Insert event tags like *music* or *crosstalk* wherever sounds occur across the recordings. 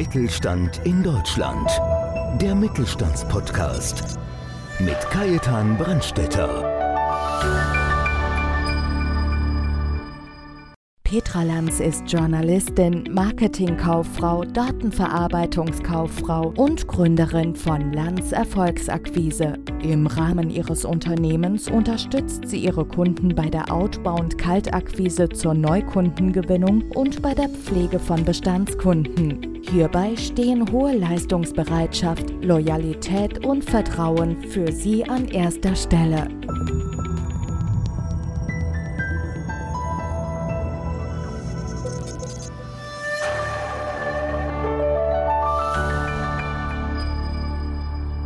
Mittelstand in Deutschland. Der Mittelstandspodcast mit Kajetan Brandstetter. Petra Lanz ist Journalistin, Marketingkauffrau, Datenverarbeitungskauffrau und Gründerin von Lanz Erfolgsakquise. Im Rahmen ihres Unternehmens unterstützt sie ihre Kunden bei der Outbound Kaltakquise zur Neukundengewinnung und bei der Pflege von Bestandskunden. Hierbei stehen hohe Leistungsbereitschaft, Loyalität und Vertrauen für sie an erster Stelle.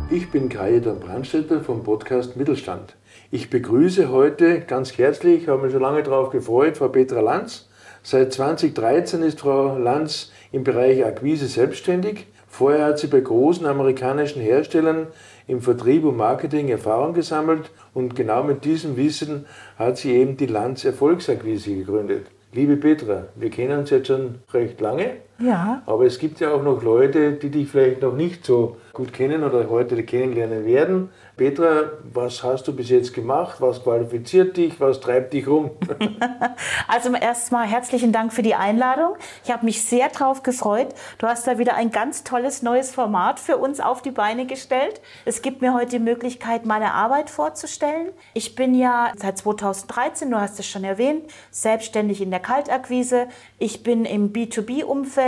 Ich bin Kajetan Brandstätter vom Podcast Mittelstand. Ich begrüße heute ganz herzlich, habe mich schon lange darauf gefreut, Frau Petra Lanz. Seit 2013 ist Frau Lanz im Bereich Akquise selbstständig. Vorher hat sie bei großen amerikanischen Herstellern im Vertrieb und Marketing Erfahrung gesammelt und genau mit diesem Wissen hat sie eben die Lanz Erfolgsakquise gegründet. Liebe Petra, wir kennen uns jetzt schon recht lange. Ja. Aber es gibt ja auch noch Leute, die dich vielleicht noch nicht so gut kennen oder heute kennenlernen werden. Petra, was hast du bis jetzt gemacht? Was qualifiziert dich? Was treibt dich rum? *laughs* *laughs* also erstmal herzlichen Dank für die Einladung. Ich habe mich sehr drauf gefreut. Du hast da wieder ein ganz tolles neues Format für uns auf die Beine gestellt. Es gibt mir heute die Möglichkeit, meine Arbeit vorzustellen. Ich bin ja seit 2013, du hast es schon erwähnt, selbstständig in der Kaltakquise. Ich bin im B2B-Umfeld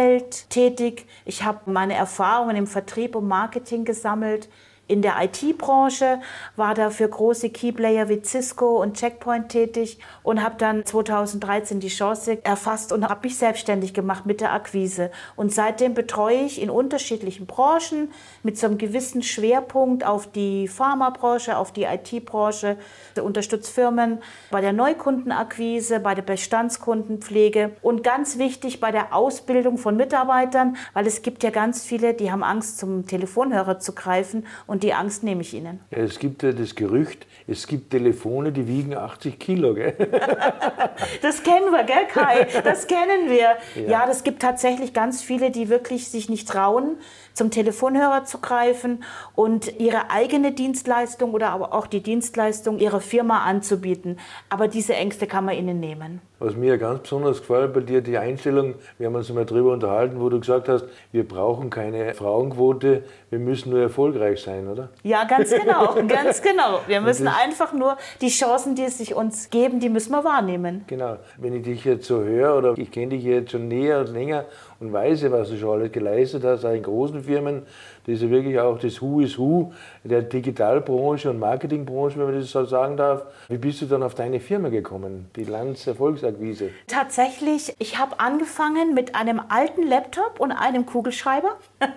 tätig. Ich habe meine Erfahrungen im Vertrieb und Marketing gesammelt in der IT-Branche, war da für große Keyplayer wie Cisco und Checkpoint tätig und habe dann 2013 die Chance erfasst und habe mich selbstständig gemacht mit der Akquise. Und seitdem betreue ich in unterschiedlichen Branchen mit so einem gewissen Schwerpunkt auf die Pharmabranche, auf die IT-Branche, unterstütze Firmen bei der Neukundenakquise, bei der Bestandskundenpflege und ganz wichtig bei der Ausbildung von Mitarbeitern, weil es gibt ja ganz viele, die haben Angst, zum Telefonhörer zu greifen und und die Angst nehme ich Ihnen. Ja, es gibt ja das Gerücht, es gibt Telefone, die wiegen 80 Kilo, gell? *laughs* das kennen wir, gell, Kai? Das kennen wir. Ja. ja, das gibt tatsächlich ganz viele, die wirklich sich nicht trauen, zum Telefonhörer zu greifen und ihre eigene Dienstleistung oder aber auch die Dienstleistung ihrer Firma anzubieten. Aber diese Ängste kann man ihnen nehmen. Was mir ganz besonders gefällt bei dir, die Einstellung, wir haben uns mal darüber unterhalten, wo du gesagt hast, wir brauchen keine Frauenquote, wir müssen nur erfolgreich sein, oder? Ja, ganz genau, *laughs* ganz genau. Wir müssen einfach nur die Chancen, die es sich uns geben, die müssen wir wahrnehmen. Genau. Wenn ich dich jetzt so höre oder ich kenne dich jetzt schon näher und länger und weiß, was du schon alles geleistet hast, auch in großen Firmen, das ist wirklich auch das Who is Who der Digitalbranche und Marketingbranche, wenn man das so sagen darf. Wie bist du dann auf deine Firma gekommen, die Lanz? Tatsächlich, ich habe angefangen mit einem alten Laptop und einem Kugelschreiber *laughs*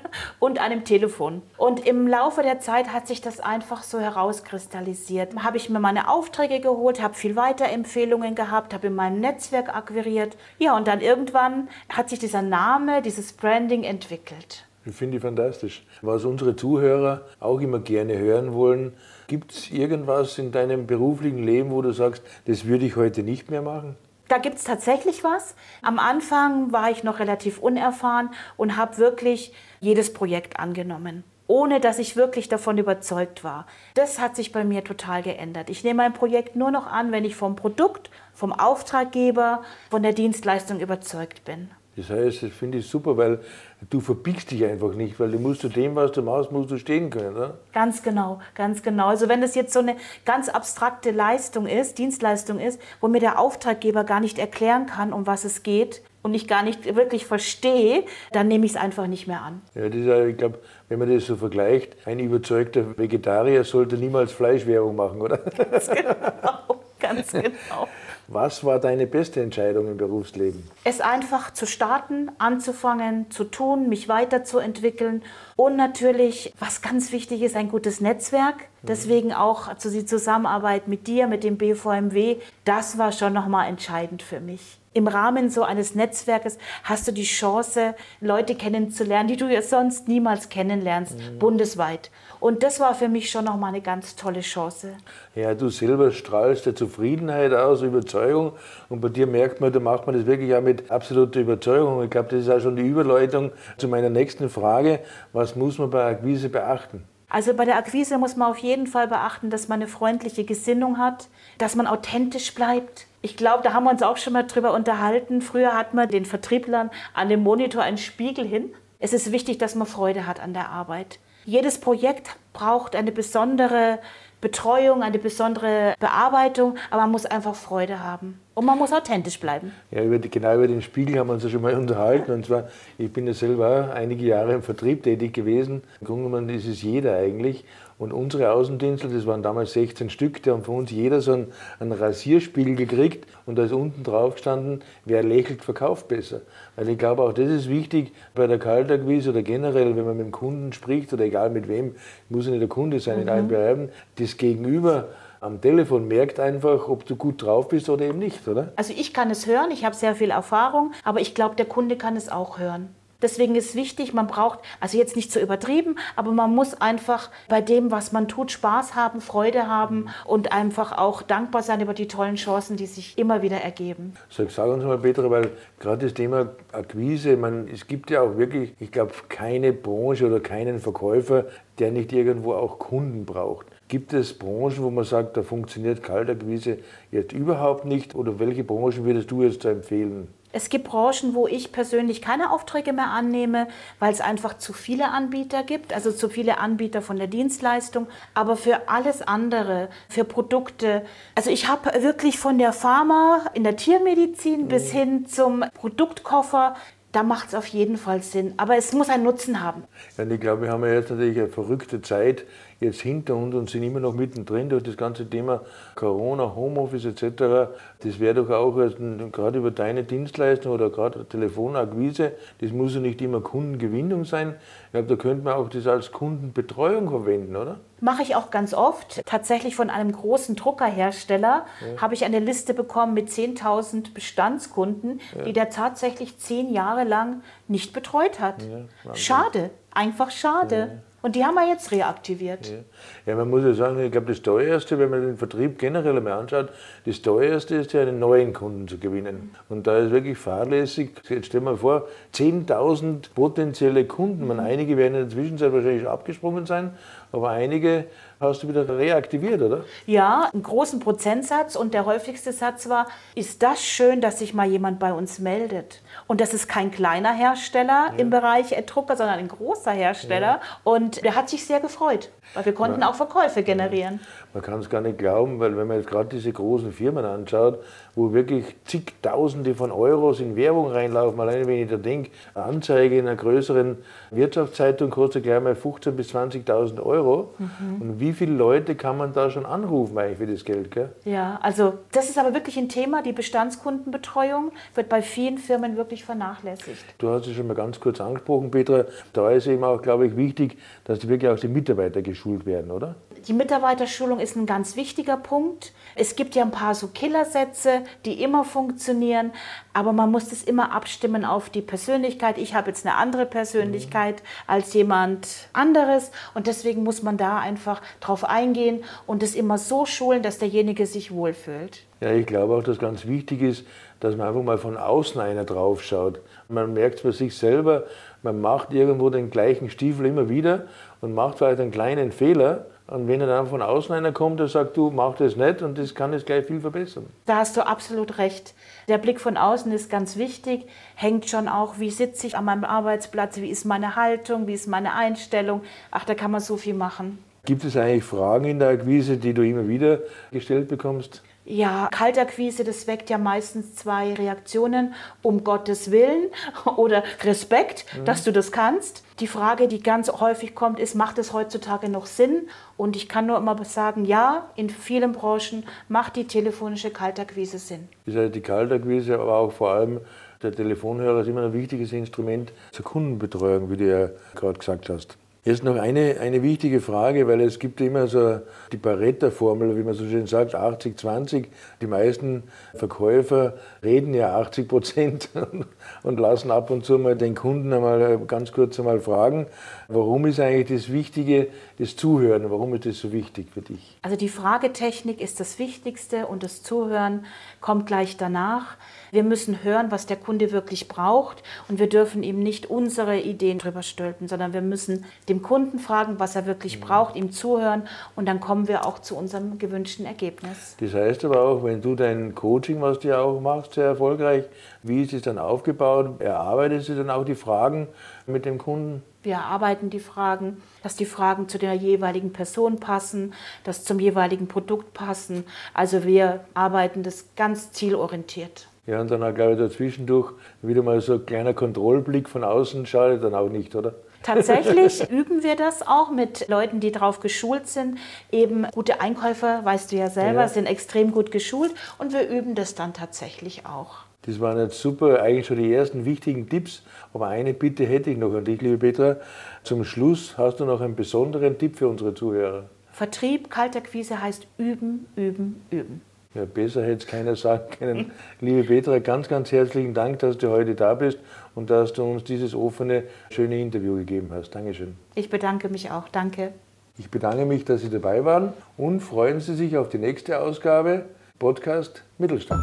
und einem Telefon. Und im Laufe der Zeit hat sich das einfach so herauskristallisiert. Habe ich mir meine Aufträge geholt, habe viel Weiterempfehlungen gehabt, habe in meinem Netzwerk akquiriert. Ja, und dann irgendwann hat sich dieser Name, dieses Branding entwickelt. Ich finde ich fantastisch. Was unsere Zuhörer auch immer gerne hören wollen, gibt es irgendwas in deinem beruflichen Leben, wo du sagst, das würde ich heute nicht mehr machen? Da gibt es tatsächlich was. Am Anfang war ich noch relativ unerfahren und habe wirklich jedes Projekt angenommen, ohne dass ich wirklich davon überzeugt war. Das hat sich bei mir total geändert. Ich nehme ein Projekt nur noch an, wenn ich vom Produkt, vom Auftraggeber, von der Dienstleistung überzeugt bin. Das heißt, das finde ich super, weil du verbiegst dich einfach nicht, weil du musst zu dem, was du machst, musst du stehen können. Oder? Ganz genau, ganz genau. Also wenn das jetzt so eine ganz abstrakte Leistung ist, Dienstleistung ist, wo mir der Auftraggeber gar nicht erklären kann, um was es geht und ich gar nicht wirklich verstehe, dann nehme ich es einfach nicht mehr an. Ja, das ist, ich glaube, wenn man das so vergleicht, ein überzeugter Vegetarier sollte niemals Fleischwerbung machen, oder? *laughs* Ganz genau, ganz genau. *laughs* Was war deine beste Entscheidung im Berufsleben? Es einfach zu starten, anzufangen, zu tun, mich weiterzuentwickeln und natürlich, was ganz wichtig ist, ein gutes Netzwerk. Mhm. Deswegen auch also die Zusammenarbeit mit dir, mit dem BVMW, das war schon nochmal entscheidend für mich. Im Rahmen so eines Netzwerkes hast du die Chance, Leute kennenzulernen, die du ja sonst niemals kennenlernst, mhm. bundesweit. Und das war für mich schon nochmal eine ganz tolle Chance. Ja, du selber strahlst der Zufriedenheit aus, Überzeugung. Und bei dir merkt man, da macht man das wirklich auch mit absoluter Überzeugung. Ich glaube, das ist auch schon die Überleitung zu meiner nächsten Frage. Was muss man bei Akquise beachten? Also bei der Akquise muss man auf jeden Fall beachten, dass man eine freundliche Gesinnung hat, dass man authentisch bleibt. Ich glaube, da haben wir uns auch schon mal drüber unterhalten. Früher hat man den Vertrieblern an dem Monitor einen Spiegel hin. Es ist wichtig, dass man Freude hat an der Arbeit. Jedes Projekt braucht eine besondere Betreuung, eine besondere Bearbeitung, aber man muss einfach Freude haben. Und man muss authentisch bleiben. Ja, über die, genau über den Spiegel haben wir uns ja schon mal *laughs* unterhalten. Und zwar, ich bin ja selber einige Jahre im Vertrieb tätig gewesen. Im Grunde genommen ist es jeder eigentlich. Und unsere Außendienstler, das waren damals 16 Stück, die haben von uns jeder so einen, einen Rasierspiegel gekriegt und da ist unten drauf gestanden, wer lächelt, verkauft besser. Weil ich glaube, auch das ist wichtig bei der Kaltakquise oder generell, wenn man mit dem Kunden spricht oder egal mit wem, muss ja nicht der Kunde sein mhm. in allen Bereichen, das Gegenüber am Telefon merkt einfach, ob du gut drauf bist oder eben nicht, oder? Also ich kann es hören, ich habe sehr viel Erfahrung, aber ich glaube, der Kunde kann es auch hören. Deswegen ist wichtig, man braucht, also jetzt nicht zu übertrieben, aber man muss einfach bei dem, was man tut, Spaß haben, Freude haben und einfach auch dankbar sein über die tollen Chancen, die sich immer wieder ergeben. Sag, sag uns mal, Petra, weil gerade das Thema Akquise, man, es gibt ja auch wirklich, ich glaube, keine Branche oder keinen Verkäufer, der nicht irgendwo auch Kunden braucht. Gibt es Branchen, wo man sagt, da funktioniert Kaltakquise jetzt überhaupt nicht? Oder welche Branchen würdest du jetzt empfehlen? Es gibt Branchen, wo ich persönlich keine Aufträge mehr annehme, weil es einfach zu viele Anbieter gibt, also zu viele Anbieter von der Dienstleistung. Aber für alles andere, für Produkte, also ich habe wirklich von der Pharma in der Tiermedizin mhm. bis hin zum Produktkoffer da macht es auf jeden Fall Sinn. Aber es muss einen Nutzen haben. Ja, ich glaube, wir haben ja jetzt natürlich eine verrückte Zeit jetzt hinter uns und sind immer noch mittendrin durch das ganze Thema Corona, Homeoffice etc. Das wäre doch auch gerade über deine Dienstleistung oder gerade Telefonakquise, das muss ja nicht immer Kundengewinnung sein. Ich glaube, da könnte man auch das als Kundenbetreuung verwenden, oder? Mache ich auch ganz oft. Tatsächlich von einem großen Druckerhersteller ja. habe ich eine Liste bekommen mit 10.000 Bestandskunden, ja. die der tatsächlich zehn Jahre lang nicht betreut hat. Ja, schade, einfach schade. Und die haben wir jetzt reaktiviert. Ja. ja, man muss ja sagen, ich glaube, das teuerste, wenn man den Vertrieb generell einmal anschaut, das teuerste ist ja, einen neuen Kunden zu gewinnen. Und da ist wirklich fahrlässig, jetzt stell mal vor, 10.000 potenzielle Kunden, man, einige werden in der Zwischenzeit wahrscheinlich abgesprungen sein, aber einige hast du wieder reaktiviert, oder? Ja, einen großen Prozentsatz und der häufigste Satz war, ist das schön, dass sich mal jemand bei uns meldet. Und das ist kein kleiner Hersteller ja. im Bereich Drucker, sondern ein großer Hersteller. Ja. Und der hat sich sehr gefreut, weil wir konnten ja. auch Verkäufe generieren. Man kann es gar nicht glauben, weil wenn man jetzt gerade diese großen Firmen anschaut, wo wirklich zigtausende von Euros in Werbung reinlaufen, allein wenn ich da denke, eine Anzeige in einer größeren Wirtschaftszeitung kostet gleich mal 15.000 bis 20.000 Euro. Mhm. Und wie viele Leute kann man da schon anrufen eigentlich für das Geld? Gell? Ja, also das ist aber wirklich ein Thema, die Bestandskundenbetreuung wird bei vielen Firmen wirklich vernachlässigt. Du hast es schon mal ganz kurz angesprochen, Petra. Da ist eben auch, glaube ich, wichtig, dass wirklich auch die Mitarbeiter geschult werden, oder? Die Mitarbeiterschulung ist ein ganz wichtiger Punkt. Es gibt ja ein paar so Killersätze, die immer funktionieren, aber man muss das immer abstimmen auf die Persönlichkeit. Ich habe jetzt eine andere Persönlichkeit als jemand anderes und deswegen muss man da einfach drauf eingehen und es immer so schulen, dass derjenige sich wohlfühlt. Ja, ich glaube auch, dass ganz wichtig ist, dass man einfach mal von außen einer drauf schaut. Man merkt es bei sich selber, man macht irgendwo den gleichen Stiefel immer wieder und macht vielleicht einen kleinen Fehler und wenn dann von außen einer kommt, der sagt, du mach das nicht und das kann es gleich viel verbessern. Da hast du absolut recht. Der Blick von außen ist ganz wichtig, hängt schon auch, wie sitze ich an meinem Arbeitsplatz, wie ist meine Haltung, wie ist meine Einstellung. Ach, da kann man so viel machen. Gibt es eigentlich Fragen in der Akquise, die du immer wieder gestellt bekommst? Ja, Kaltakquise, das weckt ja meistens zwei Reaktionen. Um Gottes Willen *laughs* oder Respekt, mhm. dass du das kannst. Die Frage, die ganz häufig kommt, ist, macht es heutzutage noch Sinn? Und ich kann nur immer sagen, ja, in vielen Branchen macht die telefonische Kaltakquise Sinn. Das heißt, die Kaltakquise, aber auch vor allem der Telefonhörer ist immer ein wichtiges Instrument zur Kundenbetreuung, wie du ja gerade gesagt hast. Jetzt noch eine, eine wichtige Frage, weil es gibt immer so die Pareto-Formel, wie man so schön sagt, 80-20. Die meisten Verkäufer reden ja 80 Prozent *laughs* und lassen ab und zu mal den Kunden einmal ganz kurz einmal fragen, warum ist eigentlich das Wichtige, das Zuhören, warum ist das so wichtig für dich? Also die Fragetechnik ist das Wichtigste und das Zuhören kommt gleich danach. Wir müssen hören, was der Kunde wirklich braucht und wir dürfen ihm nicht unsere Ideen drüber stülpen, sondern wir müssen dem Kunden fragen, was er wirklich mhm. braucht, ihm zuhören und dann kommen wir auch zu unserem gewünschten Ergebnis. Das heißt aber auch, wenn du dein Coaching, was du ja auch machst, sehr erfolgreich, wie ist es dann aufgebaut? Erarbeitest du dann auch die Fragen mit dem Kunden? Wir erarbeiten die Fragen, dass die Fragen zu der jeweiligen Person passen, dass zum jeweiligen Produkt passen. Also wir arbeiten das ganz zielorientiert. Ja, und dann auch, glaube ich, dazwischendurch wieder mal so ein kleiner Kontrollblick von außen schadet dann auch nicht, oder? Tatsächlich *laughs* üben wir das auch mit Leuten, die darauf geschult sind. Eben gute Einkäufer, weißt du ja selber, ja. sind extrem gut geschult und wir üben das dann tatsächlich auch. Das waren jetzt super, eigentlich schon die ersten wichtigen Tipps. Aber eine Bitte hätte ich noch an dich, liebe Petra. Zum Schluss hast du noch einen besonderen Tipp für unsere Zuhörer. Vertrieb, Kaltakquise heißt üben, üben, üben. Ja, besser hätte es keiner sagen können. Liebe Petra, ganz, ganz herzlichen Dank, dass du heute da bist und dass du uns dieses offene, schöne Interview gegeben hast. Dankeschön. Ich bedanke mich auch. Danke. Ich bedanke mich, dass Sie dabei waren und freuen Sie sich auf die nächste Ausgabe Podcast Mittelstand.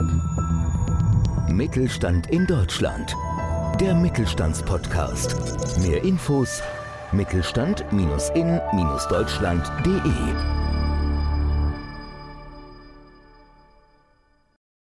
Mittelstand in Deutschland. Der Mittelstandspodcast. Mehr Infos mittelstand-in-deutschland.de